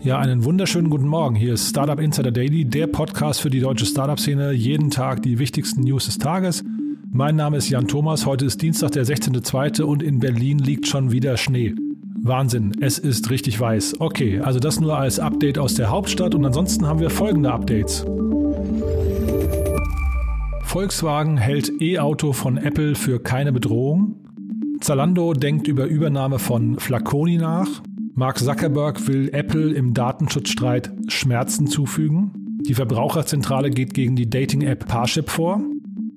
Ja, einen wunderschönen guten Morgen. Hier ist Startup Insider Daily, der Podcast für die deutsche Startup-Szene. Jeden Tag die wichtigsten News des Tages. Mein Name ist Jan Thomas. Heute ist Dienstag, der 16.02. und in Berlin liegt schon wieder Schnee. Wahnsinn, es ist richtig weiß. Okay, also das nur als Update aus der Hauptstadt und ansonsten haben wir folgende Updates. Volkswagen hält E-Auto von Apple für keine Bedrohung. Zalando denkt über Übernahme von Flaconi nach. Mark Zuckerberg will Apple im Datenschutzstreit Schmerzen zufügen. Die Verbraucherzentrale geht gegen die Dating-App Parship vor.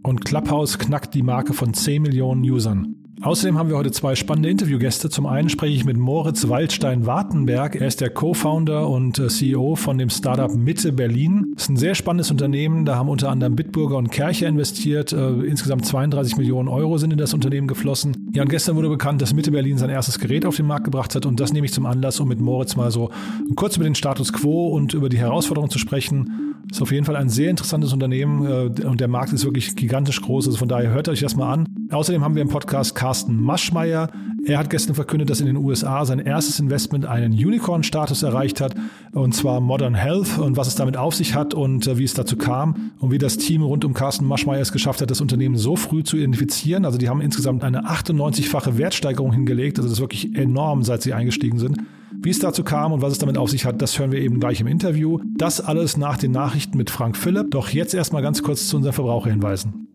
Und Clubhouse knackt die Marke von 10 Millionen Usern. Außerdem haben wir heute zwei spannende Interviewgäste. Zum einen spreche ich mit Moritz Waldstein-Wartenberg. Er ist der Co-Founder und äh, CEO von dem Startup Mitte Berlin. Das ist ein sehr spannendes Unternehmen. Da haben unter anderem Bitburger und Kercher investiert. Äh, insgesamt 32 Millionen Euro sind in das Unternehmen geflossen. Ja, und gestern wurde bekannt, dass Mitte Berlin sein erstes Gerät auf den Markt gebracht hat. Und das nehme ich zum Anlass, um mit Moritz mal so kurz über den Status quo und über die Herausforderungen zu sprechen. Ist auf jeden Fall ein sehr interessantes Unternehmen äh, und der Markt ist wirklich gigantisch groß. Also von daher hört euch das mal an. Außerdem haben wir im Podcast Carsten Maschmeyer. Er hat gestern verkündet, dass in den USA sein erstes Investment einen Unicorn-Status erreicht hat, und zwar Modern Health und was es damit auf sich hat und äh, wie es dazu kam und wie das Team rund um Carsten Maschmeyer es geschafft hat, das Unternehmen so früh zu identifizieren. Also die haben insgesamt eine 98-fache Wertsteigerung hingelegt. Also das ist wirklich enorm, seit sie eingestiegen sind. Wie es dazu kam und was es damit auf sich hat, das hören wir eben gleich im Interview. Das alles nach den Nachrichten mit Frank Philipp. Doch jetzt erstmal ganz kurz zu unseren Verbraucherhinweisen.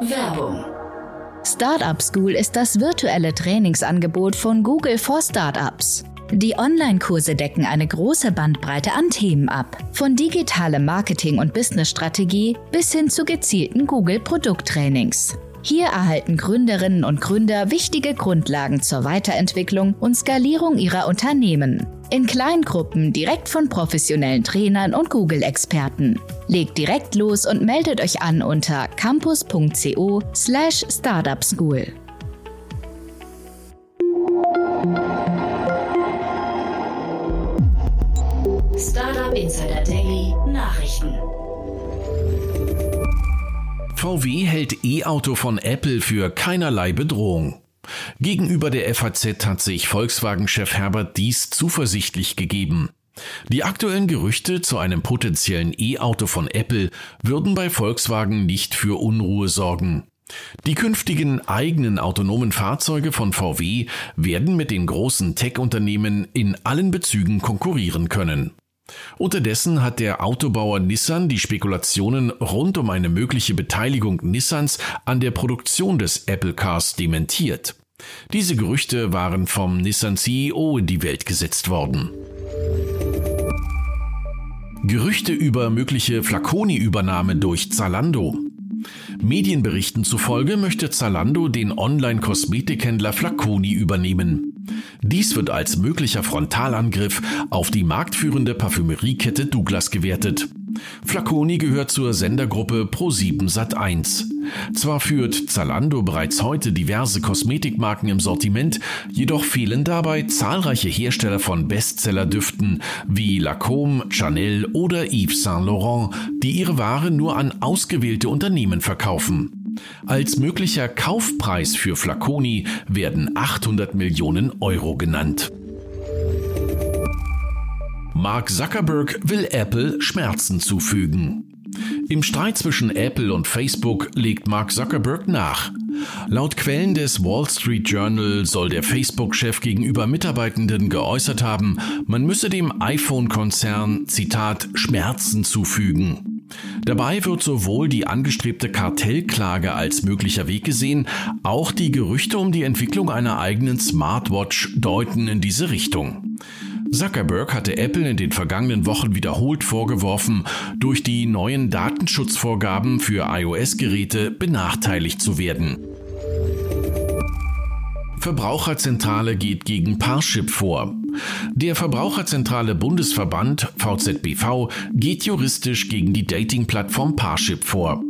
Werbung Startup School ist das virtuelle Trainingsangebot von Google for Startups. Die Online-Kurse decken eine große Bandbreite an Themen ab, von digitalem Marketing und Businessstrategie bis hin zu gezielten Google-Produkttrainings. Hier erhalten Gründerinnen und Gründer wichtige Grundlagen zur Weiterentwicklung und Skalierung ihrer Unternehmen. In Kleingruppen direkt von professionellen Trainern und Google-Experten. Legt direkt los und meldet euch an unter campus.co slash startupschool. Startup Insider Daily Nachrichten. VW hält E-Auto von Apple für keinerlei Bedrohung. Gegenüber der FAZ hat sich Volkswagen-Chef Herbert Dies zuversichtlich gegeben. Die aktuellen Gerüchte zu einem potenziellen E-Auto von Apple würden bei Volkswagen nicht für Unruhe sorgen. Die künftigen eigenen autonomen Fahrzeuge von VW werden mit den großen Tech-Unternehmen in allen Bezügen konkurrieren können. Unterdessen hat der Autobauer Nissan die Spekulationen rund um eine mögliche Beteiligung Nissans an der Produktion des Apple Cars dementiert. Diese Gerüchte waren vom Nissan CEO in die Welt gesetzt worden. Gerüchte über mögliche Flaconi-Übernahme durch Zalando. Medienberichten zufolge möchte Zalando den Online-Kosmetikhändler Flaconi übernehmen. Dies wird als möglicher Frontalangriff auf die marktführende Parfümeriekette Douglas gewertet. Flaconi gehört zur Sendergruppe Pro7 Sat1. Zwar führt Zalando bereits heute diverse Kosmetikmarken im Sortiment, jedoch fehlen dabei zahlreiche Hersteller von Bestseller-Düften wie Lacombe, Chanel oder Yves Saint Laurent, die ihre Ware nur an ausgewählte Unternehmen verkaufen. Als möglicher Kaufpreis für Flaconi werden 800 Millionen Euro genannt. Mark Zuckerberg will Apple Schmerzen zufügen. Im Streit zwischen Apple und Facebook legt Mark Zuckerberg nach. Laut Quellen des Wall Street Journal soll der Facebook-Chef gegenüber Mitarbeitenden geäußert haben, man müsse dem iPhone-Konzern, Zitat, Schmerzen zufügen. Dabei wird sowohl die angestrebte Kartellklage als möglicher Weg gesehen, auch die Gerüchte um die Entwicklung einer eigenen Smartwatch deuten in diese Richtung. Zuckerberg hatte Apple in den vergangenen Wochen wiederholt vorgeworfen, durch die neuen Datenschutzvorgaben für iOS-Geräte benachteiligt zu werden. Verbraucherzentrale geht gegen Parship vor. Der Verbraucherzentrale Bundesverband VZBV geht juristisch gegen die Dating-Plattform Parship vor.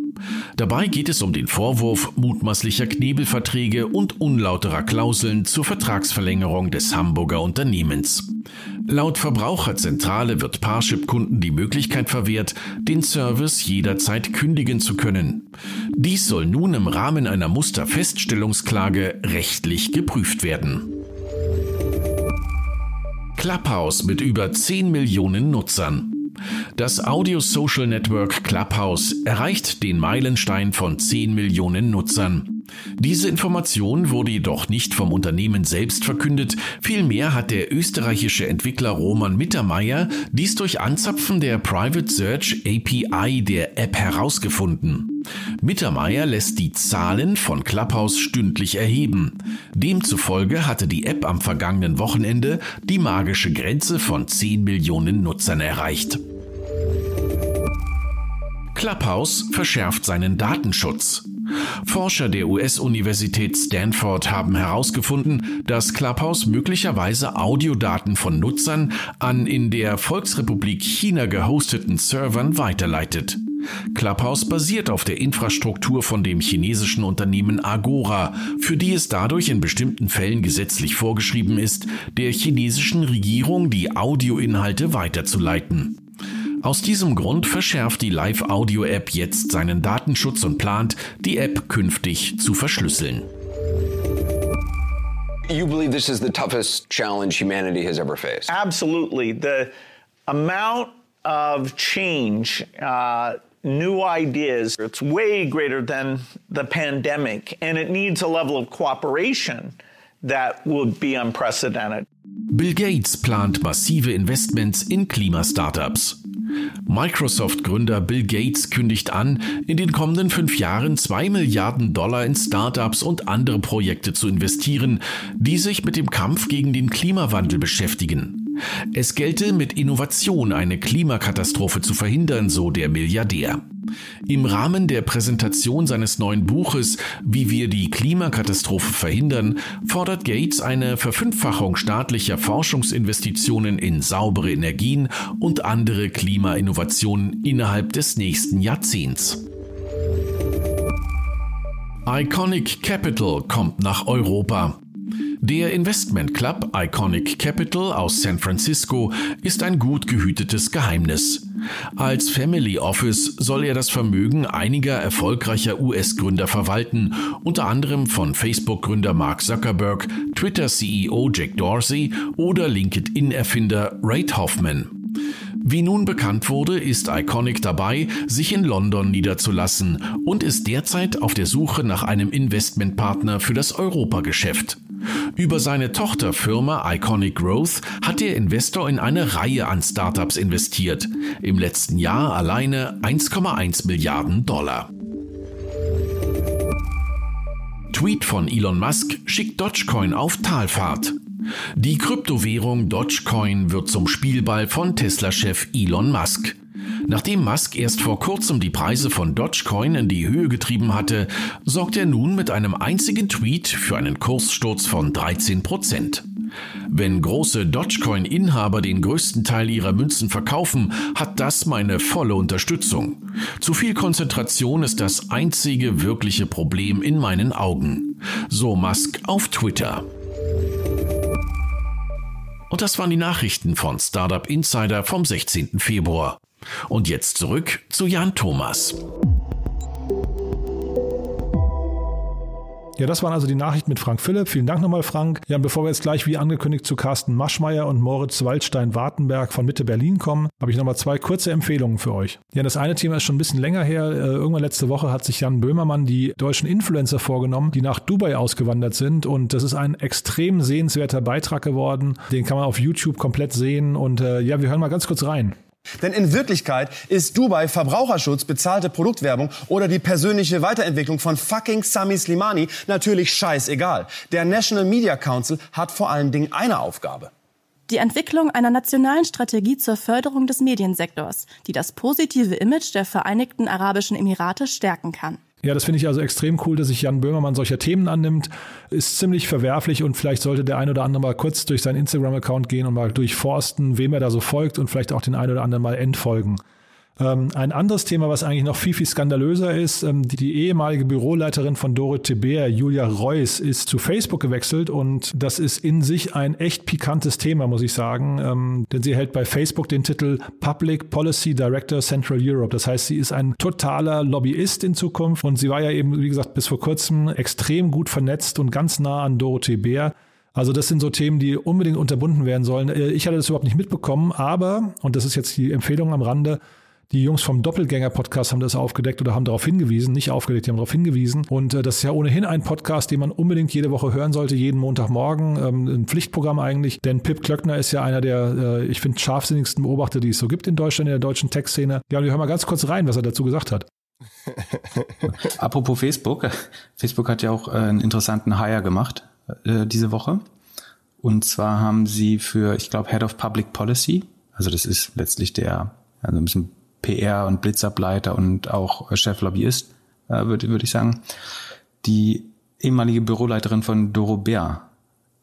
Dabei geht es um den Vorwurf mutmaßlicher Knebelverträge und unlauterer Klauseln zur Vertragsverlängerung des Hamburger Unternehmens. Laut Verbraucherzentrale wird Parship-Kunden die Möglichkeit verwehrt, den Service jederzeit kündigen zu können. Dies soll nun im Rahmen einer Musterfeststellungsklage rechtlich geprüft werden. Clubhouse mit über 10 Millionen Nutzern. Das Audio Social Network Clubhouse erreicht den Meilenstein von 10 Millionen Nutzern. Diese Information wurde jedoch nicht vom Unternehmen selbst verkündet, vielmehr hat der österreichische Entwickler Roman Mittermeier dies durch Anzapfen der Private Search API der App herausgefunden. Mittermeier lässt die Zahlen von Clubhouse stündlich erheben. Demzufolge hatte die App am vergangenen Wochenende die magische Grenze von 10 Millionen Nutzern erreicht. Clubhouse verschärft seinen Datenschutz. Forscher der US-Universität Stanford haben herausgefunden, dass Clubhouse möglicherweise Audiodaten von Nutzern an in der Volksrepublik China gehosteten Servern weiterleitet. Clubhouse basiert auf der Infrastruktur von dem chinesischen Unternehmen Agora, für die es dadurch in bestimmten Fällen gesetzlich vorgeschrieben ist, der chinesischen Regierung die Audioinhalte weiterzuleiten. Aus diesem Grund verschärft die Live-Audio-App jetzt seinen Datenschutz und plant, die App künftig zu verschlüsseln. You believe this is the toughest challenge humanity has ever faced? Absolutely. The amount of change, uh, new ideas, it's way greater than the pandemic, and it needs a level of cooperation that would be unprecedented. Bill Gates plant massive Investments in Klimastartups. Microsoft-Gründer Bill Gates kündigt an, in den kommenden fünf Jahren zwei Milliarden Dollar in Startups und andere Projekte zu investieren, die sich mit dem Kampf gegen den Klimawandel beschäftigen. Es gelte mit Innovation eine Klimakatastrophe zu verhindern, so der Milliardär. Im Rahmen der Präsentation seines neuen Buches Wie wir die Klimakatastrophe verhindern, fordert Gates eine Verfünffachung staatlicher Forschungsinvestitionen in saubere Energien und andere Klimainnovationen innerhalb des nächsten Jahrzehnts. Iconic Capital kommt nach Europa. Der Investment Club Iconic Capital aus San Francisco ist ein gut gehütetes Geheimnis. Als Family Office soll er das Vermögen einiger erfolgreicher US-Gründer verwalten, unter anderem von Facebook-Gründer Mark Zuckerberg, Twitter-CEO Jack Dorsey oder LinkedIn-Erfinder Ray Hoffman. Wie nun bekannt wurde, ist Iconic dabei, sich in London niederzulassen und ist derzeit auf der Suche nach einem Investmentpartner für das Europageschäft. Über seine Tochterfirma Iconic Growth hat der Investor in eine Reihe an Startups investiert. Im letzten Jahr alleine 1,1 Milliarden Dollar. Tweet von Elon Musk schickt Dogecoin auf Talfahrt. Die Kryptowährung Dogecoin wird zum Spielball von Tesla-Chef Elon Musk. Nachdem Musk erst vor kurzem die Preise von Dogecoin in die Höhe getrieben hatte, sorgt er nun mit einem einzigen Tweet für einen Kurssturz von 13 Prozent. Wenn große Dogecoin-Inhaber den größten Teil ihrer Münzen verkaufen, hat das meine volle Unterstützung. Zu viel Konzentration ist das einzige wirkliche Problem in meinen Augen. So Musk auf Twitter. Und das waren die Nachrichten von Startup Insider vom 16. Februar. Und jetzt zurück zu Jan Thomas. Ja, das waren also die Nachrichten mit Frank Philipp. Vielen Dank nochmal, Frank. Ja, bevor wir jetzt gleich wie angekündigt zu Carsten Maschmeyer und Moritz Waldstein-Wartenberg von Mitte Berlin kommen, habe ich nochmal zwei kurze Empfehlungen für euch. Ja, das eine Thema ist schon ein bisschen länger her. Äh, irgendwann letzte Woche hat sich Jan Böhmermann die deutschen Influencer vorgenommen, die nach Dubai ausgewandert sind. Und das ist ein extrem sehenswerter Beitrag geworden. Den kann man auf YouTube komplett sehen. Und äh, ja, wir hören mal ganz kurz rein. Denn in Wirklichkeit ist Dubai Verbraucherschutz, bezahlte Produktwerbung oder die persönliche Weiterentwicklung von fucking Sami Slimani natürlich scheißegal. Der National Media Council hat vor allen Dingen eine Aufgabe. Die Entwicklung einer nationalen Strategie zur Förderung des Mediensektors, die das positive Image der Vereinigten Arabischen Emirate stärken kann. Ja, das finde ich also extrem cool, dass sich Jan Böhmermann solcher Themen annimmt. Ist ziemlich verwerflich und vielleicht sollte der ein oder andere mal kurz durch seinen Instagram-Account gehen und mal durchforsten, wem er da so folgt und vielleicht auch den ein oder anderen mal entfolgen. Ähm, ein anderes Thema, was eigentlich noch viel, viel skandalöser ist, ähm, die, ehemalige Büroleiterin von Dorothee Bär, Julia Reuss, ist zu Facebook gewechselt und das ist in sich ein echt pikantes Thema, muss ich sagen, ähm, denn sie hält bei Facebook den Titel Public Policy Director Central Europe. Das heißt, sie ist ein totaler Lobbyist in Zukunft und sie war ja eben, wie gesagt, bis vor kurzem extrem gut vernetzt und ganz nah an Dorothee Bär. Also das sind so Themen, die unbedingt unterbunden werden sollen. Äh, ich hatte das überhaupt nicht mitbekommen, aber, und das ist jetzt die Empfehlung am Rande, die Jungs vom Doppelgänger-Podcast haben das aufgedeckt oder haben darauf hingewiesen, nicht aufgedeckt, die haben darauf hingewiesen. Und äh, das ist ja ohnehin ein Podcast, den man unbedingt jede Woche hören sollte, jeden Montagmorgen. Ähm, ein Pflichtprogramm eigentlich, denn Pip Klöckner ist ja einer der, äh, ich finde, scharfsinnigsten Beobachter, die es so gibt in Deutschland, in der deutschen Tech-Szene. Ja, und wir hören mal ganz kurz rein, was er dazu gesagt hat. Apropos Facebook. Facebook hat ja auch äh, einen interessanten Hire gemacht äh, diese Woche. Und zwar haben sie für, ich glaube, Head of Public Policy, also das ist letztlich der, also ein bisschen PR und Blitzableiter und auch Cheflobbyist, äh, würde würd ich sagen, die ehemalige Büroleiterin von Doro Bär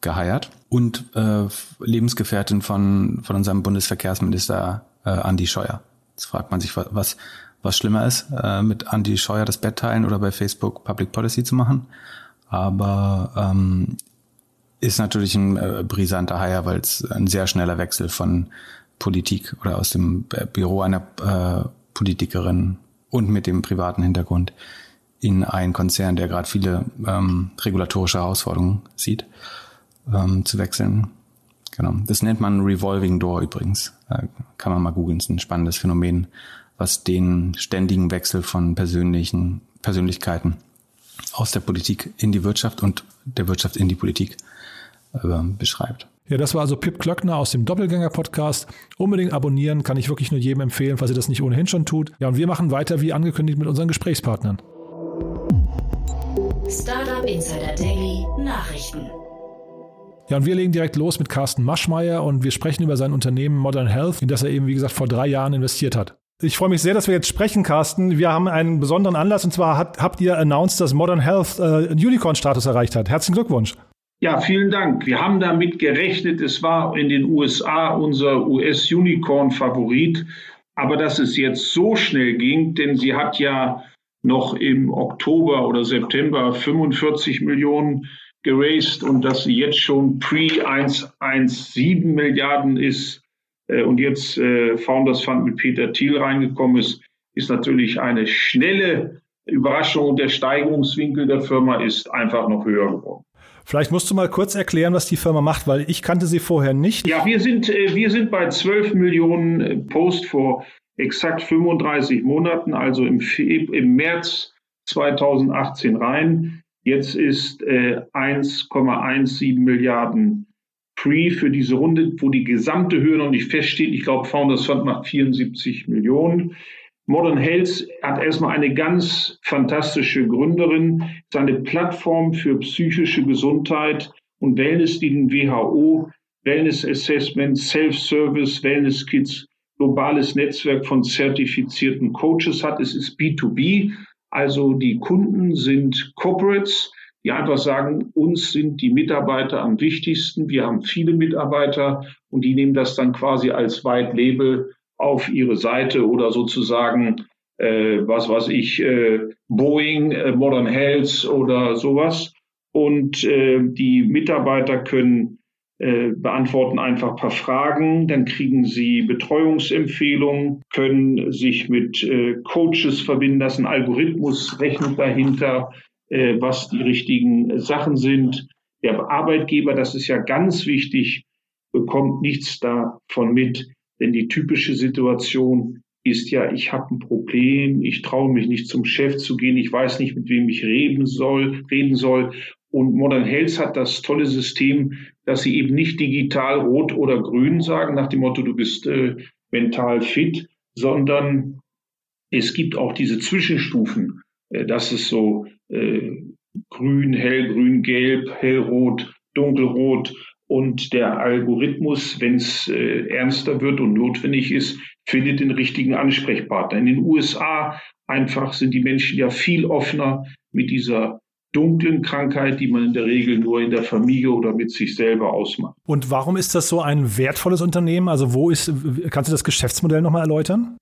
geheiert und äh, Lebensgefährtin von, von unserem Bundesverkehrsminister äh, Andi Scheuer. Jetzt fragt man sich, was, was schlimmer ist, äh, mit Andi Scheuer das Bett teilen oder bei Facebook Public Policy zu machen. Aber ähm, ist natürlich ein äh, brisanter Haier, weil es ein sehr schneller Wechsel von Politik oder aus dem Büro einer äh, Politikerin und mit dem privaten Hintergrund in einen Konzern, der gerade viele ähm, regulatorische Herausforderungen sieht, ähm, zu wechseln. Genau. Das nennt man Revolving Door übrigens. Äh, kann man mal googeln. ist ein spannendes Phänomen, was den ständigen Wechsel von persönlichen Persönlichkeiten aus der Politik in die Wirtschaft und der Wirtschaft in die Politik äh, beschreibt. Ja, das war also Pip Klöckner aus dem Doppelgänger-Podcast. Unbedingt abonnieren, kann ich wirklich nur jedem empfehlen, falls ihr das nicht ohnehin schon tut. Ja, und wir machen weiter wie angekündigt mit unseren Gesprächspartnern. Startup Insider Daily Nachrichten. Ja, und wir legen direkt los mit Carsten Maschmeyer und wir sprechen über sein Unternehmen Modern Health, in das er eben, wie gesagt, vor drei Jahren investiert hat. Ich freue mich sehr, dass wir jetzt sprechen, Carsten. Wir haben einen besonderen Anlass und zwar hat, habt ihr announced, dass Modern Health äh, einen Unicorn-Status erreicht hat. Herzlichen Glückwunsch. Ja, vielen Dank. Wir haben damit gerechnet. Es war in den USA unser US-Unicorn-Favorit. Aber dass es jetzt so schnell ging, denn sie hat ja noch im Oktober oder September 45 Millionen geraced und dass sie jetzt schon pre-117 Milliarden ist äh, und jetzt äh, Founders Fund mit Peter Thiel reingekommen ist, ist natürlich eine schnelle Überraschung und der Steigerungswinkel der Firma ist einfach noch höher geworden. Vielleicht musst du mal kurz erklären, was die Firma macht, weil ich kannte sie vorher nicht. Ja, wir sind, äh, wir sind bei 12 Millionen äh, Post vor exakt 35 Monaten, also im, im März 2018 rein. Jetzt ist äh, 1,17 Milliarden Pre für diese Runde, wo die gesamte Höhe noch nicht feststeht. Ich glaube, Founders Fund macht 74 Millionen. Modern Health hat erstmal eine ganz fantastische Gründerin, ist eine Plattform für psychische Gesundheit und Wellness, die den WHO, Wellness Assessment, Self-Service, Wellness Kits, globales Netzwerk von zertifizierten Coaches hat. Es ist B2B, also die Kunden sind Corporates, die einfach sagen, uns sind die Mitarbeiter am wichtigsten. Wir haben viele Mitarbeiter und die nehmen das dann quasi als White Label auf ihre Seite oder sozusagen, äh, was weiß ich, äh, Boeing, äh, Modern Health oder sowas. Und äh, die Mitarbeiter können äh, beantworten einfach ein paar Fragen, dann kriegen sie Betreuungsempfehlungen, können sich mit äh, Coaches verbinden lassen, Algorithmus rechnet dahinter, was die richtigen Sachen sind. Der Arbeitgeber, das ist ja ganz wichtig, bekommt nichts davon mit, denn die typische Situation ist ja, ich habe ein Problem, ich traue mich nicht zum Chef zu gehen, ich weiß nicht, mit wem ich reden soll, reden soll. Und Modern Health hat das tolle System, dass sie eben nicht digital rot oder grün sagen, nach dem Motto, du bist äh, mental fit, sondern es gibt auch diese Zwischenstufen. Äh, das ist so äh, grün, hellgrün, gelb, hellrot, dunkelrot und der Algorithmus, wenn es äh, ernster wird und notwendig ist, findet den richtigen Ansprechpartner. In den USA einfach sind die Menschen ja viel offener mit dieser dunklen Krankheit, die man in der Regel nur in der Familie oder mit sich selber ausmacht. Und warum ist das so ein wertvolles Unternehmen? Also wo ist, kannst du das Geschäftsmodell nochmal erläutern?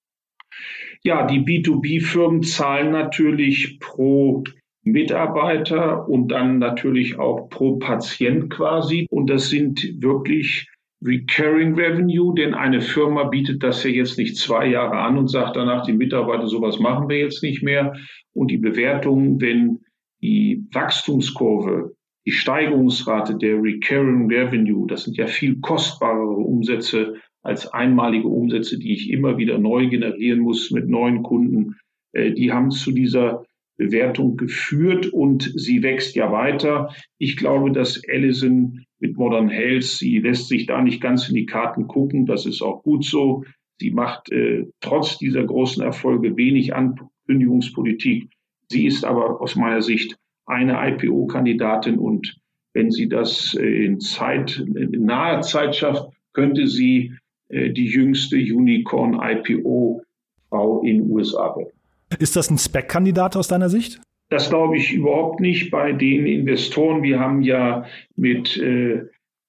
Ja, die B2B-Firmen zahlen natürlich pro Mitarbeiter und dann natürlich auch pro Patient quasi. Und das sind wirklich Recurring Revenue, denn eine Firma bietet das ja jetzt nicht zwei Jahre an und sagt danach, die Mitarbeiter, sowas machen wir jetzt nicht mehr. Und die Bewertung, wenn die Wachstumskurve die Steigerungsrate der Recurring Revenue, das sind ja viel kostbarere Umsätze als einmalige Umsätze, die ich immer wieder neu generieren muss mit neuen Kunden, äh, die haben zu dieser Bewertung geführt und sie wächst ja weiter. Ich glaube, dass Allison mit Modern Health, sie lässt sich da nicht ganz in die Karten gucken. Das ist auch gut so. Sie macht äh, trotz dieser großen Erfolge wenig Ankündigungspolitik. Sie ist aber aus meiner Sicht eine IPO-Kandidatin und wenn sie das äh, in Zeit, in naher Zeit schafft, könnte sie äh, die jüngste Unicorn-IPO-Frau in USA werden. Ist das ein Spec-Kandidat aus deiner Sicht? Das glaube ich überhaupt nicht bei den Investoren. Wir haben ja mit äh,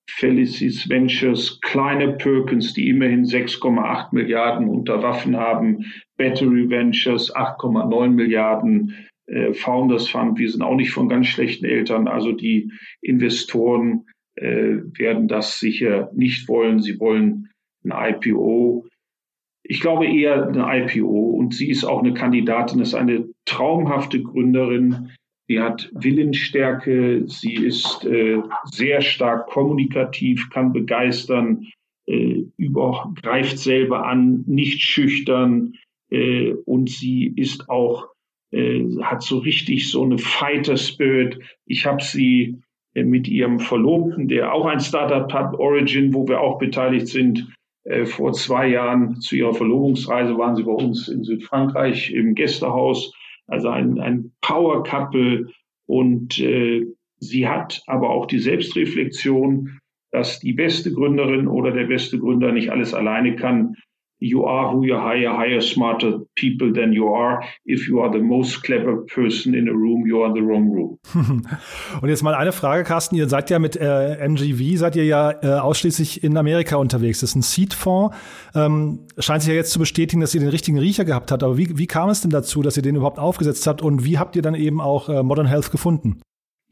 Felicis Ventures kleine Perkins, die immerhin 6,8 Milliarden unter Waffen haben, Battery Ventures 8,9 Milliarden, äh, Founders Fund, wir sind auch nicht von ganz schlechten Eltern. Also die Investoren äh, werden das sicher nicht wollen. Sie wollen ein IPO. Ich glaube eher eine IPO und sie ist auch eine Kandidatin, ist eine traumhafte Gründerin. Sie hat Willensstärke, sie ist äh, sehr stark kommunikativ, kann begeistern, äh, über, greift selber an, nicht schüchtern äh, und sie ist auch, äh, hat so richtig so eine Fighter Spirit. Ich habe sie äh, mit ihrem Verlobten, der auch ein Startup hat, Origin, wo wir auch beteiligt sind, vor zwei Jahren zu ihrer Verlobungsreise waren sie bei uns in Südfrankreich im Gästehaus, also ein, ein Power Couple. Und äh, sie hat aber auch die Selbstreflexion, dass die beste Gründerin oder der beste Gründer nicht alles alleine kann, you are who you hire, hire smarter people than you are. If you are the most clever person in a room, you are in the wrong room. Und jetzt mal eine Frage, Carsten. Ihr seid ja mit äh, MGV, seid ihr ja äh, ausschließlich in Amerika unterwegs. Das ist ein Seed-Fonds. Ähm, scheint sich ja jetzt zu bestätigen, dass ihr den richtigen Riecher gehabt habt. Aber wie, wie kam es denn dazu, dass ihr den überhaupt aufgesetzt habt? Und wie habt ihr dann eben auch äh, Modern Health gefunden?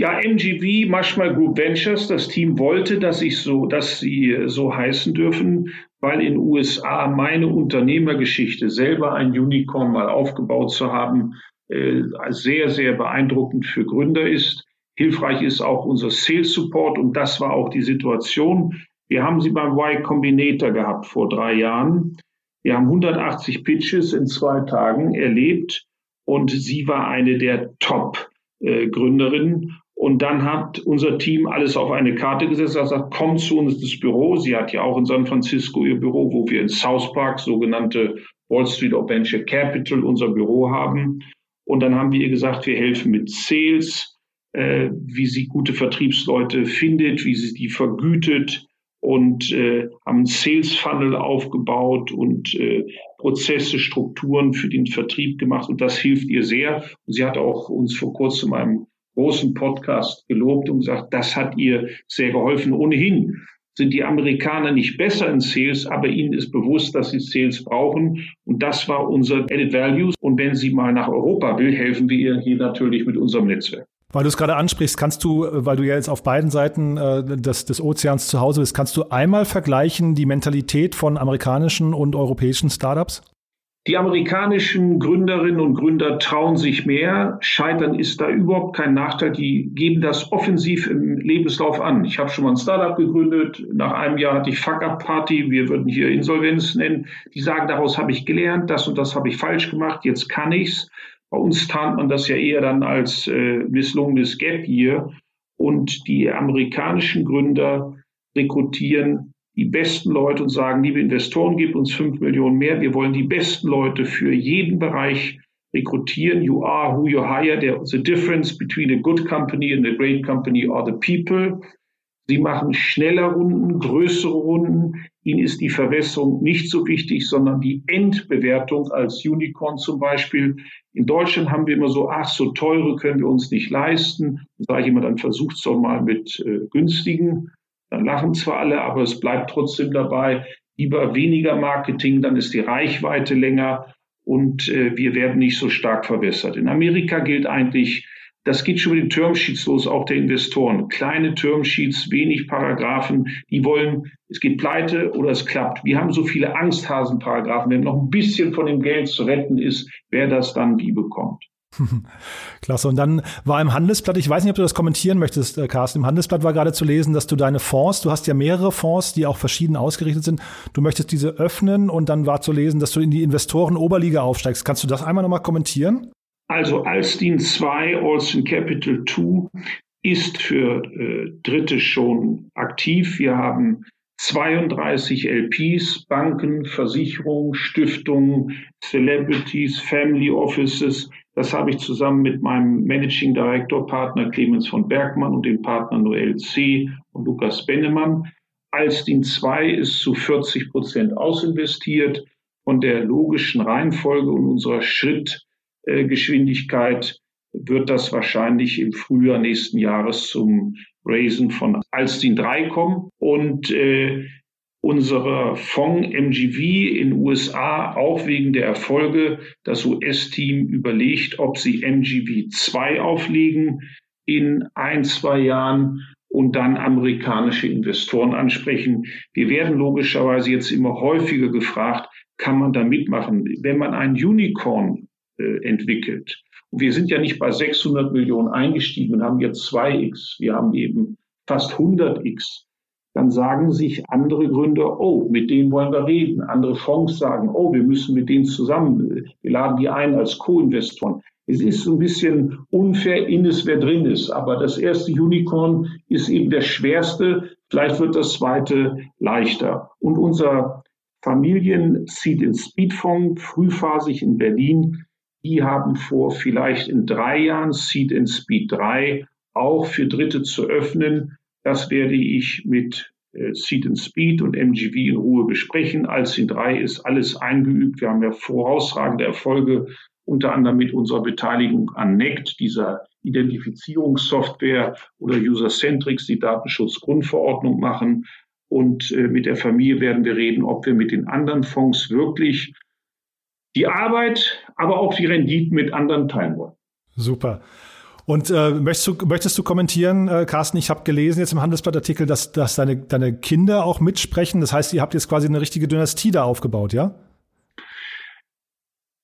Ja, MGV, Marshall Group Ventures, das Team wollte, dass ich so, dass sie äh, so heißen dürfen, weil in USA meine Unternehmergeschichte, selber ein Unicorn mal aufgebaut zu haben, äh, sehr, sehr beeindruckend für Gründer ist. Hilfreich ist auch unser Sales Support und das war auch die Situation. Wir haben sie beim Y Combinator gehabt vor drei Jahren. Wir haben 180 Pitches in zwei Tagen erlebt und sie war eine der Top-Gründerinnen. Und dann hat unser Team alles auf eine Karte gesetzt, er sagt, komm zu uns ins Büro. Sie hat ja auch in San Francisco ihr Büro, wo wir in South Park, sogenannte Wall Street of Venture Capital, unser Büro haben. Und dann haben wir ihr gesagt, wir helfen mit Sales, äh, wie sie gute Vertriebsleute findet, wie sie die vergütet und äh, haben Sales Funnel aufgebaut und äh, Prozesse, Strukturen für den Vertrieb gemacht und das hilft ihr sehr. Und sie hat auch uns vor kurzem einem großen Podcast gelobt und gesagt, das hat ihr sehr geholfen. Ohnehin sind die Amerikaner nicht besser in Sales, aber ihnen ist bewusst, dass sie Sales brauchen. Und das war unser Added Values. Und wenn sie mal nach Europa will, helfen wir ihr hier natürlich mit unserem Netzwerk. Weil du es gerade ansprichst, kannst du, weil du ja jetzt auf beiden Seiten äh, des, des Ozeans zu Hause bist, kannst du einmal vergleichen die Mentalität von amerikanischen und europäischen Startups? Die amerikanischen Gründerinnen und Gründer trauen sich mehr. Scheitern ist da überhaupt kein Nachteil. Die geben das offensiv im Lebenslauf an. Ich habe schon mal ein Startup gegründet. Nach einem Jahr hatte ich Fuck-Up-Party. Wir würden hier Insolvenz nennen. Die sagen, daraus habe ich gelernt, das und das habe ich falsch gemacht. Jetzt kann ich's. Bei uns tarnt man das ja eher dann als äh, misslungenes Gap hier. Und die amerikanischen Gründer rekrutieren die besten Leute und sagen, liebe Investoren, gebt uns fünf Millionen mehr. Wir wollen die besten Leute für jeden Bereich rekrutieren. You are who you hire. The difference between a good company and a great company are the people. Sie machen schneller Runden, größere Runden. Ihnen ist die Verwässerung nicht so wichtig, sondern die Endbewertung als Unicorn zum Beispiel. In Deutschland haben wir immer so, ach, so teure können wir uns nicht leisten. Da sage ich immer, dann versucht es doch mal mit äh, günstigen. Dann lachen zwar alle, aber es bleibt trotzdem dabei. Lieber weniger Marketing, dann ist die Reichweite länger und äh, wir werden nicht so stark verwässert. In Amerika gilt eigentlich, das geht schon mit den Termsheets los, auch der Investoren. Kleine Termsheets, wenig Paragraphen, die wollen, es geht pleite oder es klappt. Wir haben so viele Angsthasenparagraphen, wenn noch ein bisschen von dem Geld zu retten ist, wer das dann wie bekommt. Klasse. Und dann war im Handelsblatt, ich weiß nicht, ob du das kommentieren möchtest, äh, Carsten, im Handelsblatt war gerade zu lesen, dass du deine Fonds, du hast ja mehrere Fonds, die auch verschieden ausgerichtet sind, du möchtest diese öffnen und dann war zu lesen, dass du in die Investoren-Oberliga aufsteigst. Kannst du das einmal nochmal kommentieren? Also Alstin 2, Alstin Capital 2 ist für äh, Dritte schon aktiv. Wir haben 32 LPs, Banken, Versicherungen, Stiftungen, Celebrities, Family Offices. Das habe ich zusammen mit meinem Managing Director Partner Clemens von Bergmann und dem Partner Noel C. und Lukas Bennemann. Alstin 2 ist zu 40 Prozent ausinvestiert. Von der logischen Reihenfolge und unserer Schrittgeschwindigkeit wird das wahrscheinlich im Frühjahr nächsten Jahres zum Raisen von Alstin 3 kommen und äh, unsere Fonds MGV in USA auch wegen der Erfolge das US-Team überlegt, ob sie MGV 2 auflegen in ein, zwei Jahren und dann amerikanische Investoren ansprechen. Wir werden logischerweise jetzt immer häufiger gefragt, kann man da mitmachen? Wenn man ein Unicorn äh, entwickelt, wir sind ja nicht bei 600 Millionen eingestiegen und haben jetzt 2x, wir haben eben fast 100x. Dann sagen sich andere Gründer, oh, mit denen wollen wir reden. Andere Fonds sagen, oh, wir müssen mit denen zusammen, wir laden die ein als Co-Investoren. Es ist ein bisschen unfair, innes, wer drin ist. Aber das erste Unicorn ist eben der schwerste. Vielleicht wird das zweite leichter. Und unser Familien Seed in Speed Fonds, frühphasig in Berlin, die haben vor, vielleicht in drei Jahren Seed in Speed 3 auch für Dritte zu öffnen. Das werde ich mit äh, Seed and Speed und MGV in Ruhe besprechen. Als in 3 ist alles eingeübt. Wir haben ja vorausragende Erfolge, unter anderem mit unserer Beteiligung an NECT, dieser Identifizierungssoftware oder User-Centrics, die Datenschutzgrundverordnung machen. Und äh, mit der Familie werden wir reden, ob wir mit den anderen Fonds wirklich die Arbeit, aber auch die Renditen mit anderen teilen wollen. Super. Und äh, möchtest, du, möchtest du kommentieren, äh, Carsten, ich habe gelesen jetzt im Handelsblattartikel, dass, dass deine, deine Kinder auch mitsprechen. Das heißt, ihr habt jetzt quasi eine richtige Dynastie da aufgebaut, ja?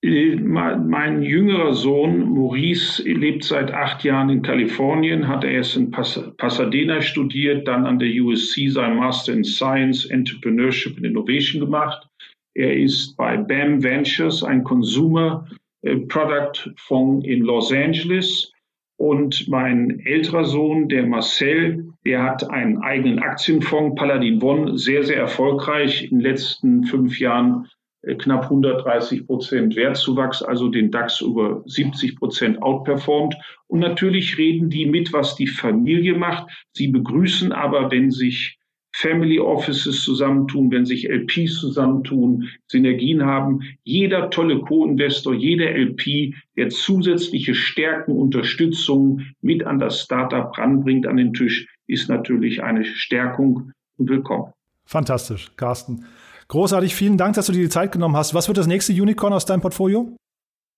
Äh, mein jüngerer Sohn Maurice lebt seit acht Jahren in Kalifornien, hat erst in Pasadena studiert, dann an der USC sein Master in Science, Entrepreneurship and Innovation gemacht. Er ist bei BAM Ventures, ein Consumer äh, Product Fonds in Los Angeles. Und mein älterer Sohn, der Marcel, der hat einen eigenen Aktienfonds, Paladin One, sehr, sehr erfolgreich. In den letzten fünf Jahren äh, knapp 130 Prozent Wertzuwachs, also den DAX über 70 Prozent outperformt. Und natürlich reden die mit, was die Familie macht. Sie begrüßen aber, wenn sich Family Offices zusammentun, wenn sich LPs zusammentun, Synergien haben. Jeder tolle Co-Investor, jeder LP, der zusätzliche Stärken, Unterstützung mit an das Startup ranbringt an den Tisch, ist natürlich eine Stärkung und willkommen. Fantastisch, Carsten. Großartig, vielen Dank, dass du dir die Zeit genommen hast. Was wird das nächste Unicorn aus deinem Portfolio?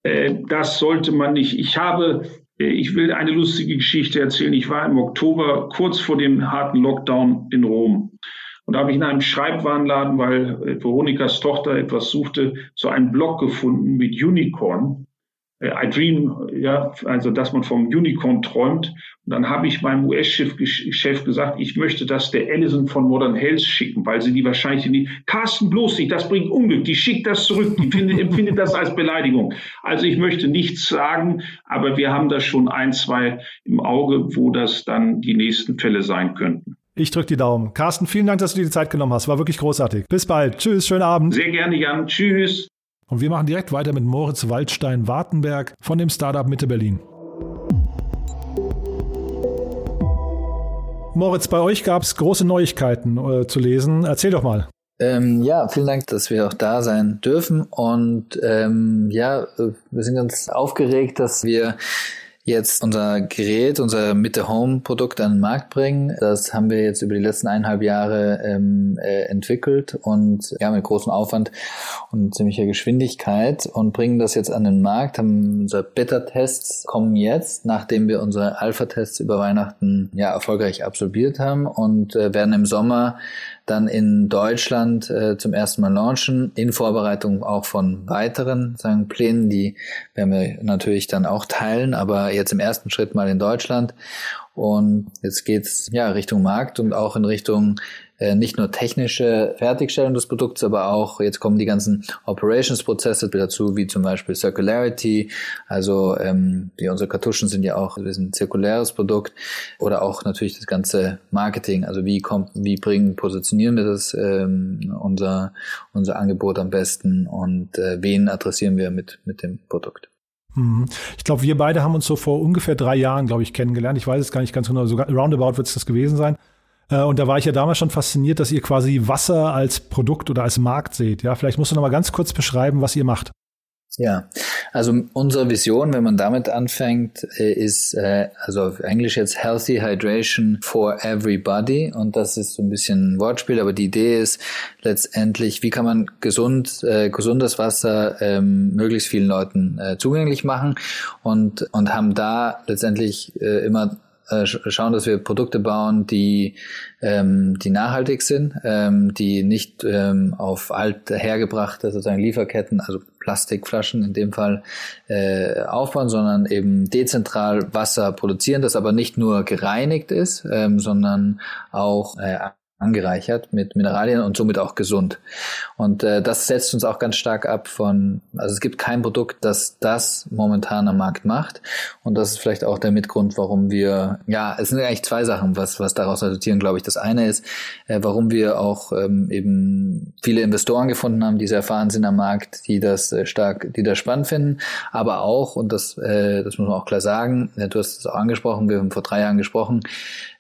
Äh, das sollte man nicht. Ich habe ich will eine lustige Geschichte erzählen. Ich war im Oktober kurz vor dem harten Lockdown in Rom. Und da habe ich in einem Schreibwarenladen, weil äh, Veronikas Tochter etwas suchte, so einen Blog gefunden mit Unicorn. Äh, I Dream, ja, also dass man vom Unicorn träumt. Und dann habe ich meinem US-Chef gesagt, ich möchte das der Allison von Modern Health schicken, weil sie die wahrscheinlich nicht, Carsten bloß nicht, das bringt Unglück, die schickt das zurück, die findet, empfindet das als Beleidigung. Also ich möchte nichts sagen, aber wir haben da schon ein, zwei im Auge, wo das dann die nächsten Fälle sein könnten. Ich drücke die Daumen. Carsten, vielen Dank, dass du dir die Zeit genommen hast. War wirklich großartig. Bis bald. Tschüss, schönen Abend. Sehr gerne, Jan. Tschüss. Und wir machen direkt weiter mit Moritz Waldstein-Wartenberg von dem Startup Mitte Berlin. Moritz, bei euch gab es große Neuigkeiten äh, zu lesen. Erzähl doch mal. Ähm, ja, vielen Dank, dass wir auch da sein dürfen. Und ähm, ja, äh, wir sind ganz aufgeregt, dass wir jetzt unser Gerät, unser Mitte Home Produkt an den Markt bringen. Das haben wir jetzt über die letzten eineinhalb Jahre ähm, äh, entwickelt und ja mit großem Aufwand und ziemlicher Geschwindigkeit und bringen das jetzt an den Markt. Haben unser Beta-Tests kommen jetzt, nachdem wir unsere Alpha-Tests über Weihnachten ja erfolgreich absolviert haben und äh, werden im Sommer dann in Deutschland äh, zum ersten Mal launchen, in Vorbereitung auch von weiteren sagen, Plänen, die werden wir natürlich dann auch teilen, aber jetzt im ersten Schritt mal in Deutschland. Und jetzt geht's ja Richtung Markt und auch in Richtung nicht nur technische Fertigstellung des Produkts, aber auch jetzt kommen die ganzen Operations-Prozesse dazu, wie zum Beispiel Circularity. Also ähm, die, unsere Kartuschen sind ja auch ein zirkuläres Produkt oder auch natürlich das ganze Marketing. Also wie kommt, wie bringen, positionieren wir das ähm, unser unser Angebot am besten und äh, wen adressieren wir mit mit dem Produkt? Mhm. Ich glaube, wir beide haben uns so vor ungefähr drei Jahren, glaube ich, kennengelernt. Ich weiß es gar nicht ganz genau, sogar roundabout wird es das gewesen sein. Äh, und da war ich ja damals schon fasziniert, dass ihr quasi Wasser als Produkt oder als Markt seht. Ja, vielleicht musst du noch mal ganz kurz beschreiben, was ihr macht. Ja, also unsere Vision, wenn man damit anfängt, äh, ist äh, also auf Englisch jetzt Healthy Hydration for Everybody und das ist so ein bisschen ein Wortspiel, aber die Idee ist letztendlich, wie kann man gesund äh, gesundes Wasser ähm, möglichst vielen Leuten äh, zugänglich machen und und haben da letztendlich äh, immer äh, schauen, dass wir Produkte bauen, die, ähm, die nachhaltig sind, ähm, die nicht ähm, auf alt hergebrachte sozusagen Lieferketten, also Plastikflaschen in dem Fall, äh, aufbauen, sondern eben dezentral Wasser produzieren, das aber nicht nur gereinigt ist, ähm, sondern auch äh, angereichert mit Mineralien und somit auch gesund. Und äh, das setzt uns auch ganz stark ab von, also es gibt kein Produkt, das das momentan am Markt macht. Und das ist vielleicht auch der Mitgrund, warum wir, ja, es sind eigentlich zwei Sachen, was, was daraus resultieren, glaube ich. Das eine ist, äh, warum wir auch ähm, eben viele Investoren gefunden haben, die sehr erfahren sind am Markt, die das äh, stark, die das spannend finden, aber auch, und das, äh, das muss man auch klar sagen, äh, du hast es auch angesprochen, wir haben vor drei Jahren gesprochen,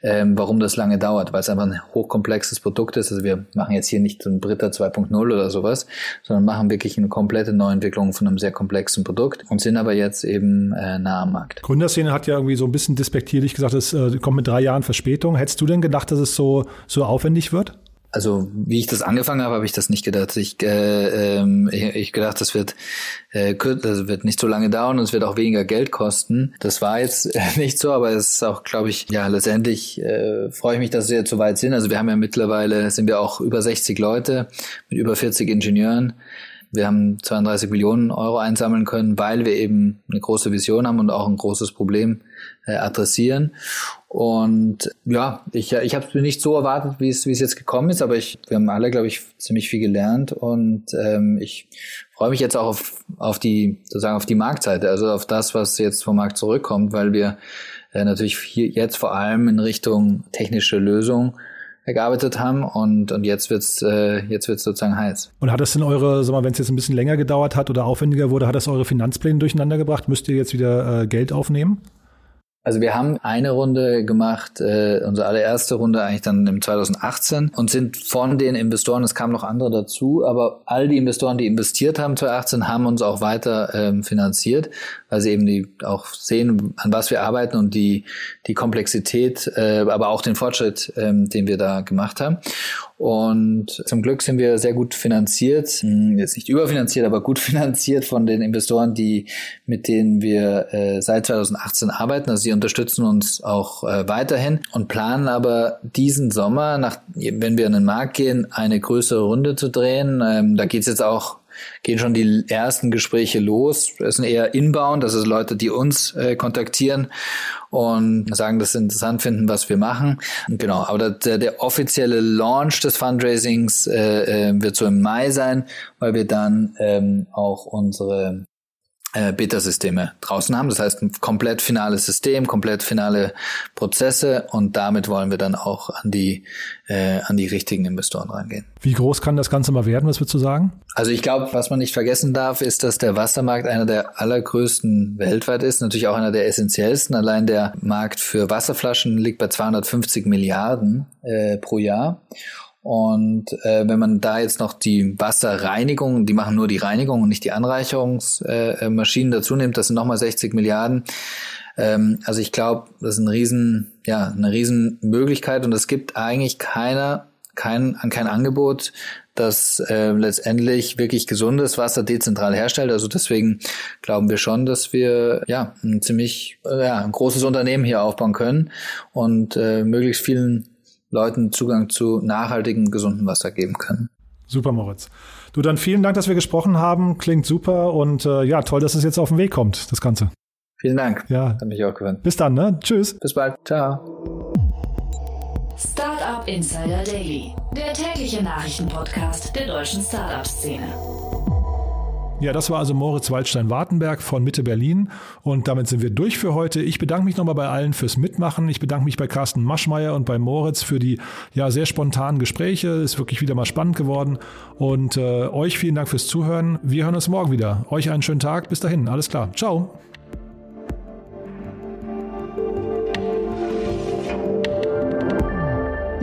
ähm, warum das lange dauert, weil es einfach ein hochkomplexes Produkt ist. Also wir machen jetzt hier nicht so ein Britta 2.0 oder sowas, sondern machen wirklich eine komplette Neuentwicklung von einem sehr komplexen Produkt und sind aber jetzt eben äh, nah am Markt. Gründerszene hat ja irgendwie so ein bisschen despektierlich gesagt, es äh, kommt mit drei Jahren Verspätung. Hättest du denn gedacht, dass es so, so aufwendig wird? Also wie ich das angefangen habe, habe ich das nicht gedacht. Ich, äh, ähm, ich, ich gedacht, das wird, äh, das wird nicht so lange dauern und es wird auch weniger Geld kosten. Das war jetzt äh, nicht so, aber es ist auch, glaube ich, ja, letztendlich äh, freue ich mich, dass wir jetzt so weit sind. Also wir haben ja mittlerweile, sind wir auch über 60 Leute mit über 40 Ingenieuren. Wir haben 32 Millionen Euro einsammeln können, weil wir eben eine große Vision haben und auch ein großes Problem äh, adressieren. Und ja, ich, ich habe es mir nicht so erwartet, wie es, wie es jetzt gekommen ist, aber ich, wir haben alle, glaube ich, ziemlich viel gelernt und ähm, ich freue mich jetzt auch auf, auf die, sozusagen auf die Marktseite, also auf das, was jetzt vom Markt zurückkommt, weil wir äh, natürlich hier jetzt vor allem in Richtung technische Lösung gearbeitet haben und, und jetzt wird's äh, jetzt wird's sozusagen heiß. Und hat das denn eure, sag mal, wenn es jetzt ein bisschen länger gedauert hat oder aufwendiger wurde, hat das eure Finanzpläne durcheinander gebracht? Müsst ihr jetzt wieder äh, Geld aufnehmen? Also wir haben eine Runde gemacht, äh, unsere allererste Runde eigentlich dann im 2018 und sind von den Investoren, es kamen noch andere dazu, aber all die Investoren, die investiert haben 2018, haben uns auch weiter ähm, finanziert, weil sie eben die auch sehen, an was wir arbeiten und die die Komplexität, äh, aber auch den Fortschritt, ähm, den wir da gemacht haben. Und zum Glück sind wir sehr gut finanziert, hm, jetzt nicht überfinanziert, aber gut finanziert von den Investoren, die mit denen wir äh, seit 2018 arbeiten. Also sie unterstützen uns auch äh, weiterhin und planen aber diesen Sommer, nach, wenn wir in den Markt gehen, eine größere Runde zu drehen. Ähm, da geht's jetzt auch gehen schon die ersten Gespräche los. Es sind eher inbound, das ist Leute, die uns äh, kontaktieren und sagen, dass sie interessant finden, was wir machen. Genau, aber der, der offizielle Launch des Fundraisings äh, äh, wird so im Mai sein, weil wir dann ähm, auch unsere äh, Beta-Systeme draußen haben. Das heißt, ein komplett finales System, komplett finale Prozesse und damit wollen wir dann auch an die, äh, an die richtigen Investoren rangehen. Wie groß kann das Ganze mal werden, was würdest du sagen? Also ich glaube, was man nicht vergessen darf, ist, dass der Wassermarkt einer der allergrößten weltweit ist, natürlich auch einer der essentiellsten. Allein der Markt für Wasserflaschen liegt bei 250 Milliarden äh, pro Jahr. Und äh, wenn man da jetzt noch die Wasserreinigung, die machen nur die Reinigung und nicht die Anreicherungsmaschinen äh, dazu nimmt, das sind nochmal 60 Milliarden. Ähm, also ich glaube, das ist ein riesen, ja, eine riesen Möglichkeit und es gibt eigentlich keiner, kein, kein Angebot, das äh, letztendlich wirklich gesundes Wasser dezentral herstellt. Also deswegen glauben wir schon, dass wir ja ein ziemlich äh, ja, ein großes Unternehmen hier aufbauen können und äh, möglichst vielen Leuten Zugang zu nachhaltigem, gesundem Wasser geben können. Super, Moritz. Du, dann vielen Dank, dass wir gesprochen haben. Klingt super und äh, ja, toll, dass es jetzt auf den Weg kommt, das Ganze. Vielen Dank. Ja. Hat mich auch gewöhnt. Bis dann, ne? Tschüss. Bis bald. Ciao. Startup Insider Daily, der tägliche Nachrichtenpodcast der deutschen Startup-Szene. Ja, das war also Moritz Waldstein-Wartenberg von Mitte Berlin. Und damit sind wir durch für heute. Ich bedanke mich nochmal bei allen fürs Mitmachen. Ich bedanke mich bei Carsten Maschmeyer und bei Moritz für die ja sehr spontanen Gespräche. Ist wirklich wieder mal spannend geworden. Und äh, euch vielen Dank fürs Zuhören. Wir hören uns morgen wieder. Euch einen schönen Tag. Bis dahin. Alles klar. Ciao.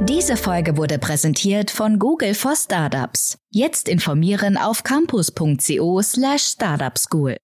Diese Folge wurde präsentiert von Google for Startups. Jetzt informieren auf campus.co slash startupschool.